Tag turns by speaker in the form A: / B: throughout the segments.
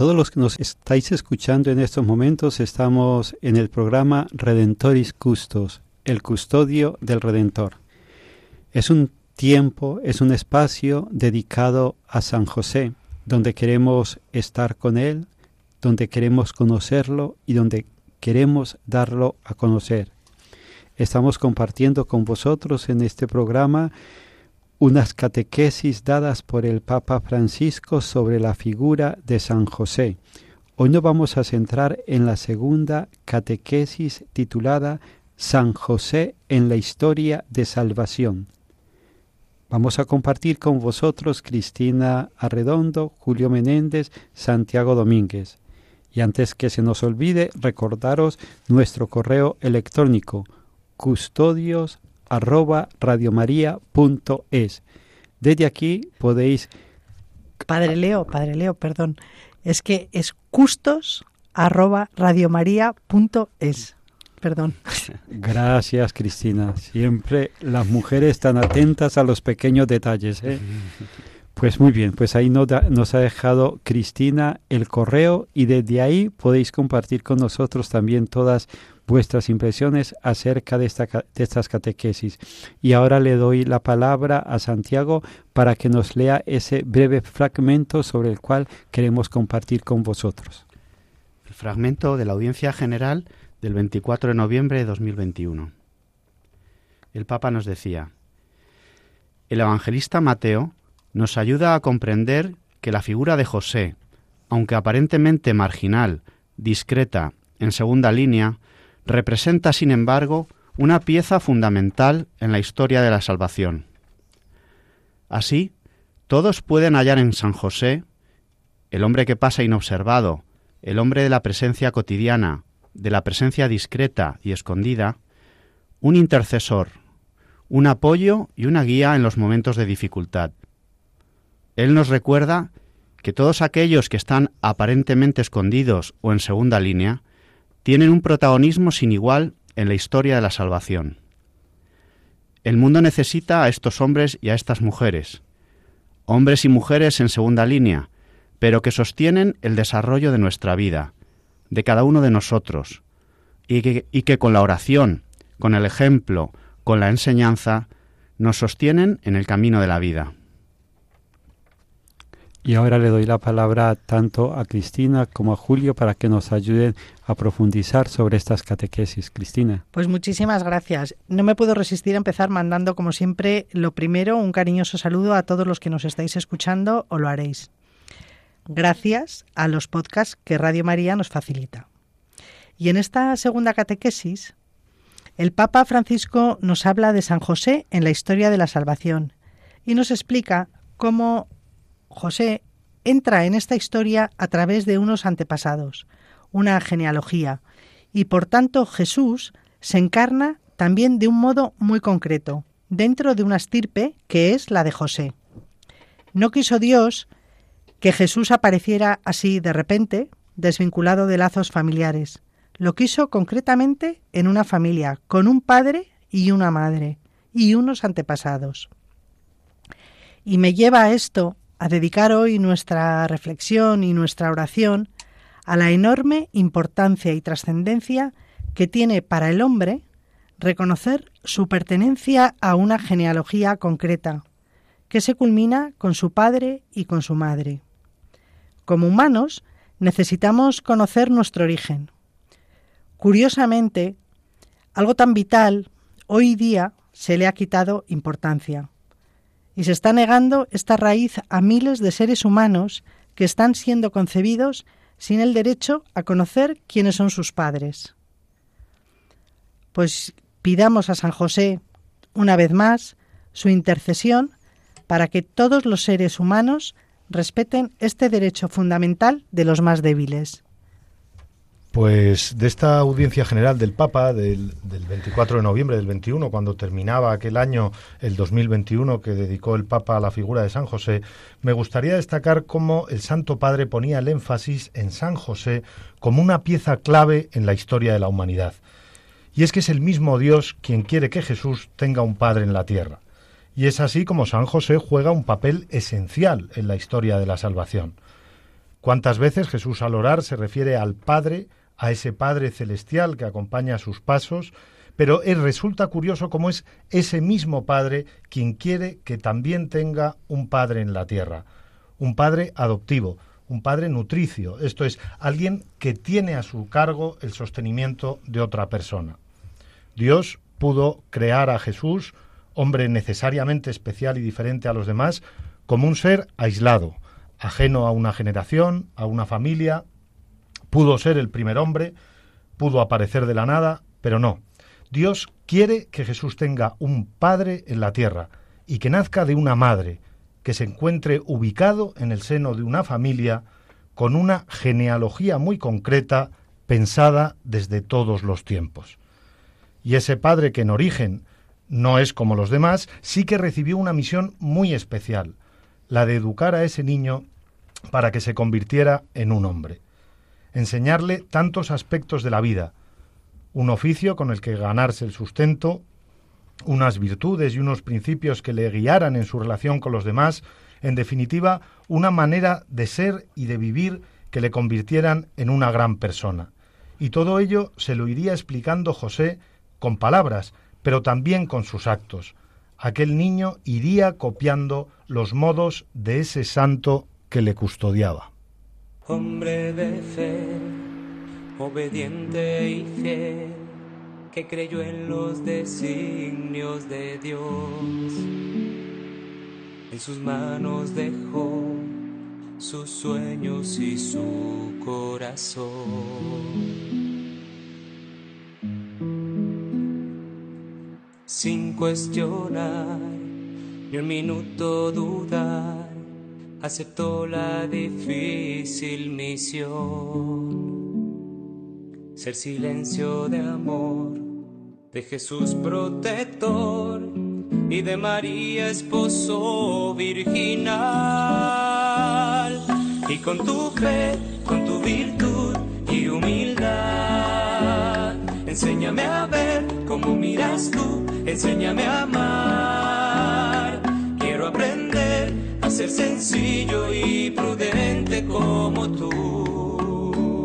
A: Todos los que nos estáis escuchando en estos momentos, estamos en el programa Redentoris Custos, el custodio del Redentor. Es un tiempo, es un espacio dedicado a San José, donde queremos estar con Él, donde queremos conocerlo y donde queremos darlo a conocer. Estamos compartiendo con vosotros en este programa unas catequesis dadas por el Papa Francisco sobre la figura de San José. Hoy nos vamos a centrar en la segunda catequesis titulada San José en la historia de salvación. Vamos a compartir con vosotros Cristina Arredondo, Julio Menéndez, Santiago Domínguez. Y antes que se nos olvide, recordaros nuestro correo electrónico custodios arroba radiomaria.es. Desde aquí podéis...
B: Padre Leo, Padre Leo, perdón. Es que es custos arroba radiomaria.es. Perdón.
A: Gracias, Cristina. Siempre las mujeres están atentas a los pequeños detalles. ¿eh? Pues muy bien, pues ahí nos, da, nos, ha dejado Cristina el correo y desde ahí podéis compartir con nosotros también todas vuestras impresiones acerca de, esta, de estas catequesis. Y ahora le doy la palabra a Santiago para que nos lea ese breve fragmento sobre el cual queremos compartir con vosotros.
C: El fragmento de la audiencia general del 24 de noviembre de 2021. El Papa nos decía, el evangelista Mateo nos ayuda a comprender que la figura de José, aunque aparentemente marginal, discreta, en segunda línea, representa, sin embargo, una pieza fundamental en la historia de la salvación. Así, todos pueden hallar en San José, el hombre que pasa inobservado, el hombre de la presencia cotidiana, de la presencia discreta y escondida, un intercesor, un apoyo y una guía en los momentos de dificultad. Él nos recuerda que todos aquellos que están aparentemente escondidos o en segunda línea tienen un protagonismo sin igual en la historia de la salvación. El mundo necesita a estos hombres y a estas mujeres, hombres y mujeres en segunda línea, pero que sostienen el desarrollo de nuestra vida, de cada uno de nosotros, y que, con la oración, con el ejemplo, con la enseñanza, nos sostienen en el camino de la vida.
A: Y ahora le doy la palabra tanto a Cristina como a Julio para que nos ayuden a profundizar sobre estas catequesis. Cristina.
B: Pues muchísimas gracias. No me puedo resistir a empezar mandando, como siempre, lo primero, un cariñoso saludo a todos los que nos estáis escuchando o lo haréis. Gracias a los podcasts que Radio María nos facilita. Y en esta segunda catequesis, el Papa Francisco nos habla de San José en la historia de la salvación y nos explica cómo José entra en esta historia a través de unos antepasados, una genealogía, y por tanto Jesús se encarna también de un modo muy concreto, dentro de una estirpe que es la de José. No quiso Dios que Jesús apareciera así de repente, desvinculado de lazos familiares. Lo quiso concretamente en una familia, con un padre y una madre, y unos antepasados. Y me lleva a esto, a dedicar hoy nuestra reflexión y nuestra oración a la enorme importancia y trascendencia que tiene para el hombre reconocer su pertenencia a una genealogía concreta, que se culmina con su padre y con su madre. Como humanos, necesitamos conocer nuestro origen. Curiosamente, algo tan vital hoy día se le ha quitado importancia y se está negando esta raíz a miles de seres humanos que están siendo concebidos sin el derecho a conocer quiénes son sus padres. Pues pidamos a San José, una vez más, su intercesión para que todos los seres humanos respeten este derecho fundamental de los más débiles.
D: Pues de esta audiencia general del Papa del, 24 de noviembre del 21, cuando terminaba aquel año, el 2021, que dedicó el Papa a la figura de San José, me gustaría destacar cómo el Santo Padre ponía el énfasis en San José como una pieza clave en la historia de la humanidad. Y es que es el mismo Dios quien quiere que Jesús tenga un Padre en la tierra. Y es así como San José juega un papel esencial en la historia de la salvación. ¿Cuántas veces Jesús al orar se refiere al Padre, a ese Padre celestial que acompaña sus pasos, pero resulta curioso cómo es ese mismo Padre quien quiere que también tenga un Padre en la tierra, un Padre adoptivo, un Padre nutricio, esto es, alguien que tiene a su cargo el sostenimiento de otra persona. Dios pudo crear a Jesús, hombre necesariamente especial y diferente a los demás, como un ser aislado, ajeno a una generación, a una familia, Pudo ser el primer hombre, pudo aparecer de la nada, pero no. Dios quiere que Jesús tenga un Padre en la tierra y que nazca de una madre, que se encuentre ubicado en el seno de una familia con una genealogía muy concreta pensada desde todos los tiempos. Y ese padre que en origen no es como los demás, sí que recibió una misión muy especial, la de educar a ese niño para que se convirtiera en un hombre enseñarle tantos aspectos de la vida, un oficio con el que ganarse el sustento, unas virtudes y unos principios que le guiaran en su relación con los demás, en definitiva, una manera de ser y de vivir que le convirtieran en una gran persona. Y todo ello se lo iría explicando José con palabras, pero también con sus actos. Aquel niño iría copiando los modos de ese santo que le custodiaba
E: hombre de fe, obediente y fiel, que creyó en los designios de Dios. En sus manos dejó sus sueños y su corazón. Sin cuestionar ni un minuto dudar aceptó la difícil misión. Ser silencio de amor, de Jesús protector y de María esposo virginal. Y con tu fe, con tu virtud y humildad, enséñame a ver cómo miras tú, enséñame a amar. Ser sencillo y prudente como tú,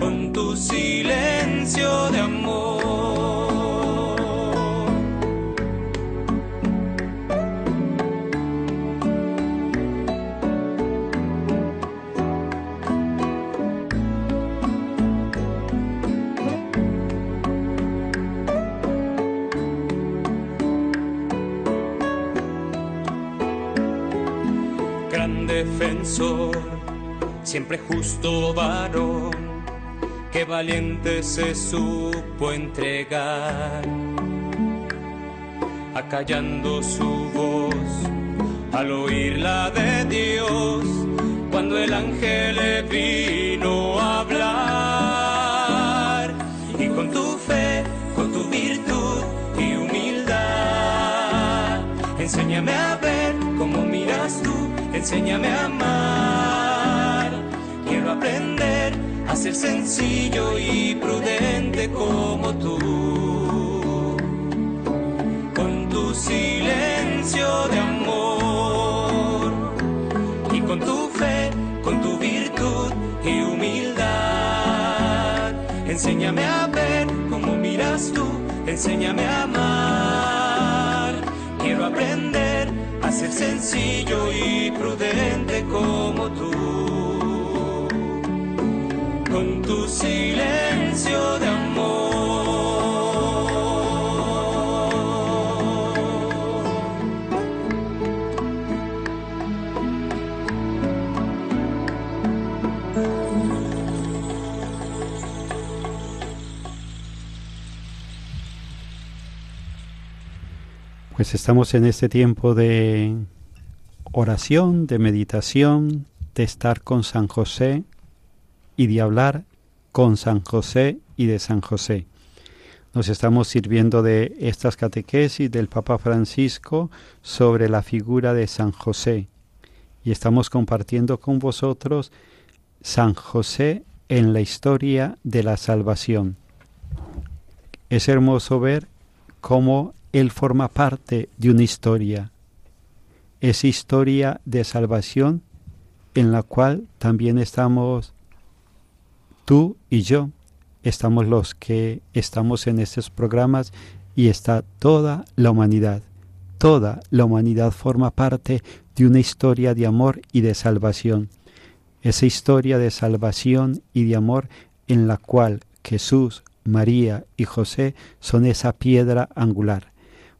E: con tu silencio de amor. Defensor, siempre justo varón, que valiente se supo entregar, acallando su voz, al oírla de Dios, cuando el ángel le vino enséñame a amar. Quiero aprender a ser sencillo y prudente como tú. Con tu silencio de amor y con tu fe, con tu virtud y humildad. Enséñame a ver cómo miras tú, enséñame a amar. Quiero aprender ser sencillo y prudente como tú. Con tu silencio de
A: Estamos en este tiempo de oración, de meditación, de estar con San José y de hablar con San José y de San José. Nos estamos sirviendo de estas catequesis del Papa Francisco sobre la figura de San José y estamos compartiendo con vosotros San José en la historia de la salvación. Es hermoso ver cómo él forma parte de una historia, esa historia de salvación en la cual también estamos tú y yo, estamos los que estamos en estos programas y está toda la humanidad. Toda la humanidad forma parte de una historia de amor y de salvación. Esa historia de salvación y de amor en la cual Jesús, María y José son esa piedra angular.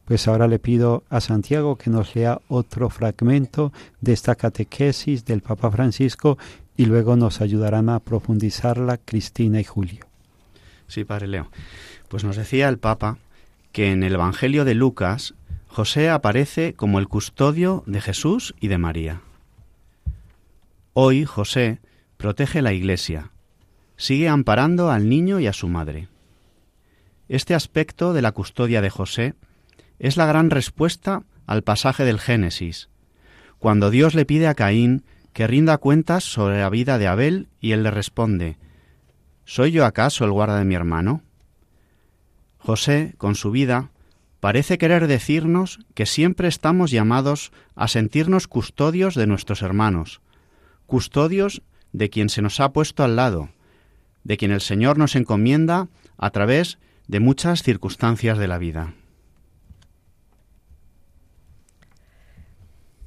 A: Pues ahora le pido a Santiago que nos lea otro fragmento de esta catequesis del Papa Francisco y luego nos ayudarán a profundizarla Cristina y Julio.
C: Sí, Padre Leo. Pues nos decía el Papa que en el Evangelio de Lucas José aparece como el custodio de Jesús y de María. Hoy José protege la Iglesia, sigue amparando al niño y a su madre. Este aspecto de la custodia de José es la gran respuesta al pasaje del Génesis, cuando Dios le pide a Caín que rinda cuentas sobre la vida de Abel y él le responde, ¿Soy yo acaso el guarda de mi hermano? José, con su vida, parece querer decirnos que siempre estamos llamados a sentirnos custodios de nuestros hermanos, custodios de quien se nos ha puesto al lado, de quien el Señor nos encomienda a través de muchas circunstancias de la vida.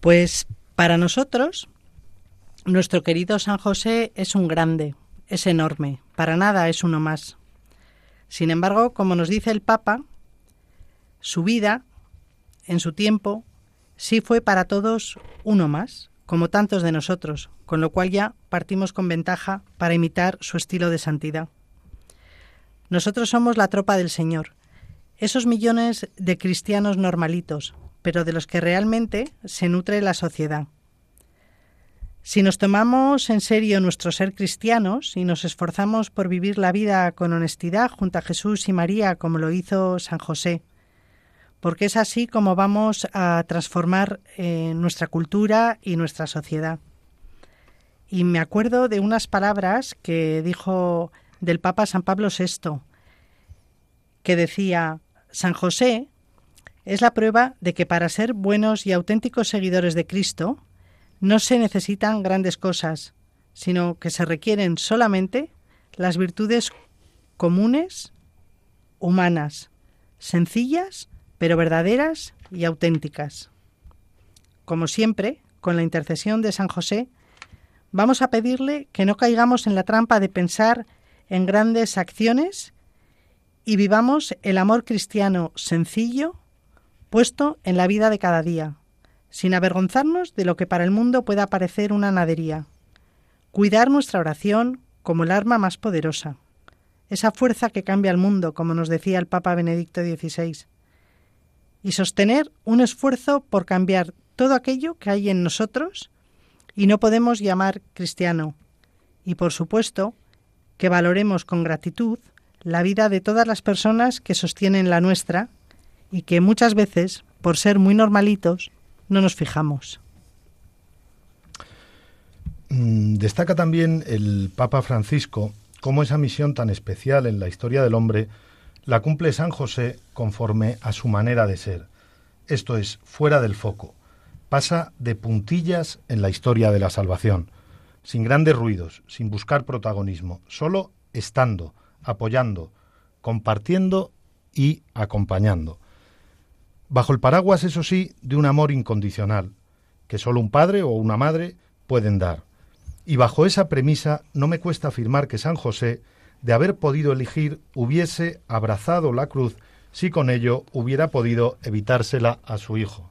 B: Pues para nosotros, nuestro querido San José es un grande, es enorme, para nada es uno más. Sin embargo, como nos dice el Papa, su vida, en su tiempo, sí fue para todos uno más, como tantos de nosotros, con lo cual ya partimos con ventaja para imitar su estilo de santidad. Nosotros somos la tropa del Señor, esos millones de cristianos normalitos, pero de los que realmente se nutre la sociedad. Si nos tomamos en serio nuestro ser cristianos y nos esforzamos por vivir la vida con honestidad junto a Jesús y María como lo hizo San José, porque es así como vamos a transformar eh, nuestra cultura y nuestra sociedad. Y me acuerdo de unas palabras que dijo del Papa San Pablo VI, que decía, San José es la prueba de que para ser buenos y auténticos seguidores de Cristo, no se necesitan grandes cosas, sino que se requieren solamente las virtudes comunes, humanas, sencillas, pero verdaderas y auténticas. Como siempre, con la intercesión de San José, vamos a pedirle que no caigamos en la trampa de pensar en grandes acciones y vivamos el amor cristiano sencillo puesto en la vida de cada día, sin avergonzarnos de lo que para el mundo pueda parecer una nadería. Cuidar nuestra oración como el arma más poderosa, esa fuerza que cambia el mundo, como nos decía el Papa Benedicto XVI, y sostener un esfuerzo por cambiar todo aquello que hay en nosotros y no podemos llamar cristiano. Y por supuesto, que valoremos con gratitud la vida de todas las personas que sostienen la nuestra y que muchas veces, por ser muy normalitos, no nos fijamos.
D: Mm, destaca también el Papa Francisco cómo esa misión tan especial en la historia del hombre la cumple San José conforme a su manera de ser. Esto es, fuera del foco. Pasa de puntillas en la historia de la salvación, sin grandes ruidos, sin buscar protagonismo, solo estando, apoyando, compartiendo y acompañando. Bajo el paraguas, eso sí, de un amor incondicional, que solo un padre o una madre pueden dar. Y bajo esa premisa no me cuesta afirmar que San José, de haber podido elegir, hubiese abrazado la cruz si con ello hubiera podido evitársela a su hijo.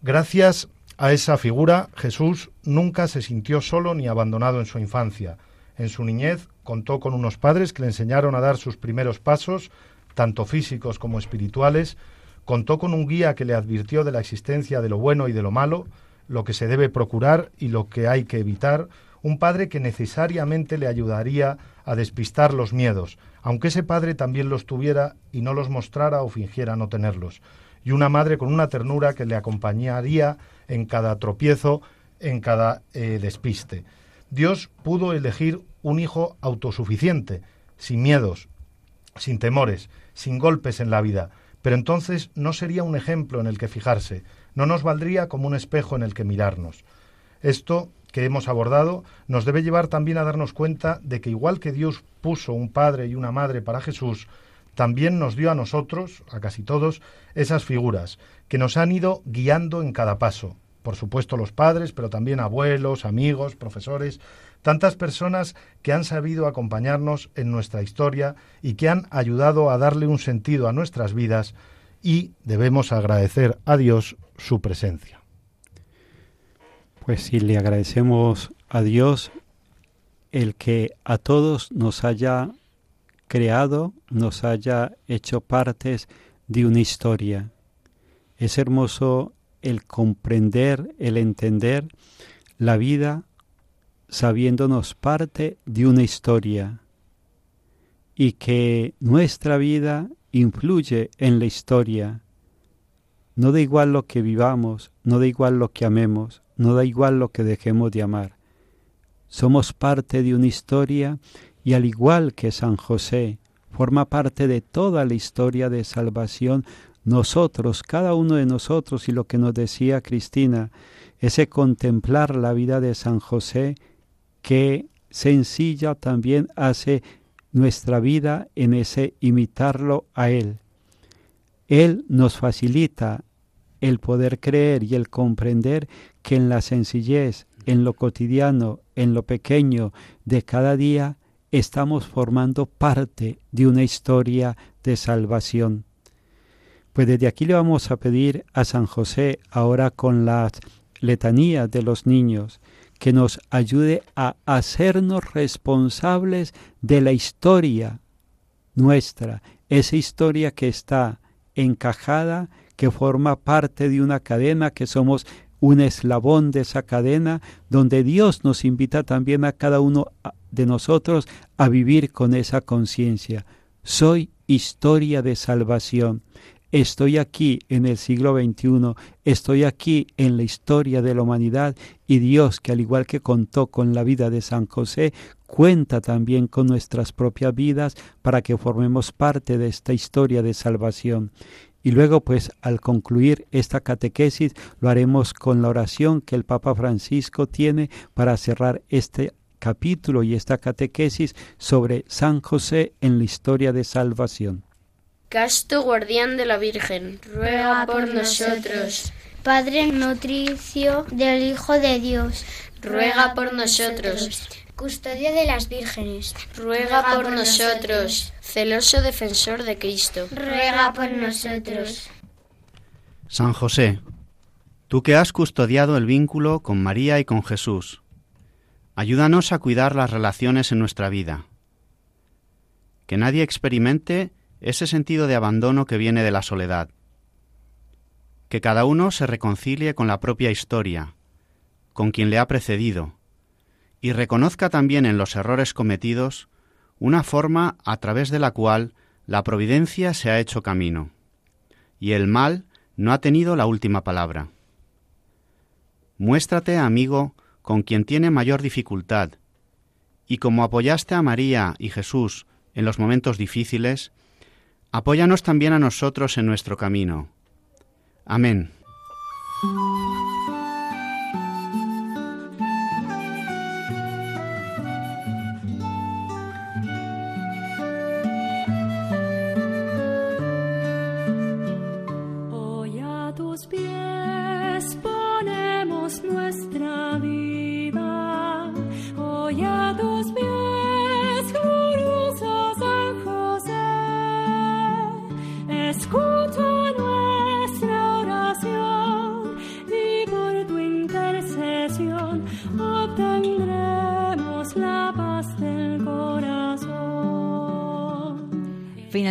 D: Gracias a esa figura, Jesús nunca se sintió solo ni abandonado en su infancia. En su niñez contó con unos padres que le enseñaron a dar sus primeros pasos, tanto físicos como espirituales, contó con un guía que le advirtió de la existencia de lo bueno y de lo malo, lo que se debe procurar y lo que hay que evitar, un padre que necesariamente le ayudaría a despistar los miedos, aunque ese padre también los tuviera y no los mostrara o fingiera no tenerlos, y una madre con una ternura que le acompañaría en cada tropiezo, en cada eh, despiste. Dios pudo elegir un hijo autosuficiente, sin miedos, sin temores, sin golpes en la vida, pero entonces no sería un ejemplo en el que fijarse, no nos valdría como un espejo en el que mirarnos. Esto que hemos abordado nos debe llevar también a darnos cuenta de que igual que Dios puso un padre y una madre para Jesús, también nos dio a nosotros, a casi todos, esas figuras que nos han ido guiando en cada paso. Por supuesto los padres, pero también abuelos, amigos, profesores, tantas personas que han sabido acompañarnos en nuestra historia y que han ayudado a darle un sentido a nuestras vidas y debemos agradecer a Dios su presencia.
A: Pues sí, le agradecemos a Dios el que a todos nos haya creado, nos haya hecho partes de una historia. Es hermoso el comprender, el entender la vida sabiéndonos parte de una historia y que nuestra vida influye en la historia. No da igual lo que vivamos, no da igual lo que amemos, no da igual lo que dejemos de amar. Somos parte de una historia y al igual que San José forma parte de toda la historia de salvación, nosotros, cada uno de nosotros, y lo que nos decía Cristina, ese contemplar la vida de San José qué sencilla también hace nuestra vida en ese imitarlo a Él. Él nos facilita el poder creer y el comprender que en la sencillez, en lo cotidiano, en lo pequeño de cada día, estamos formando parte de una historia de salvación. Pues desde aquí le vamos a pedir a San José, ahora con las letanías de los niños, que nos ayude a hacernos responsables de la historia nuestra, esa historia que está encajada, que forma parte de una cadena, que somos un eslabón de esa cadena, donde Dios nos invita también a cada uno de nosotros a vivir con esa conciencia. Soy historia de salvación. Estoy aquí en el siglo XXI, estoy aquí en la historia de la humanidad y Dios, que al igual que contó con la vida de San José, cuenta también con nuestras propias vidas para que formemos parte de esta historia de salvación. Y luego, pues, al concluir esta catequesis, lo haremos con la oración que el Papa Francisco tiene para cerrar este capítulo y esta catequesis sobre San José en la historia de salvación.
F: Casto guardián de la Virgen, ruega por nosotros.
G: Padre nutricio del Hijo de Dios,
F: ruega por nosotros.
H: Custodio de las vírgenes,
F: ruega por nosotros. Celoso defensor de Cristo,
G: ruega por nosotros.
C: San José, tú que has custodiado el vínculo con María y con Jesús, ayúdanos a cuidar las relaciones en nuestra vida. Que nadie experimente ese sentido de abandono que viene de la soledad. que cada uno se reconcilie con la propia historia, con quien le ha precedido, y reconozca también en los errores cometidos una forma a través de la cual la providencia se ha hecho camino, y el mal no ha tenido la última palabra. Muéstrate, amigo, con quien tiene mayor dificultad, y como apoyaste a María y Jesús en los momentos difíciles, apóyanos también a nosotros en nuestro camino. Amén.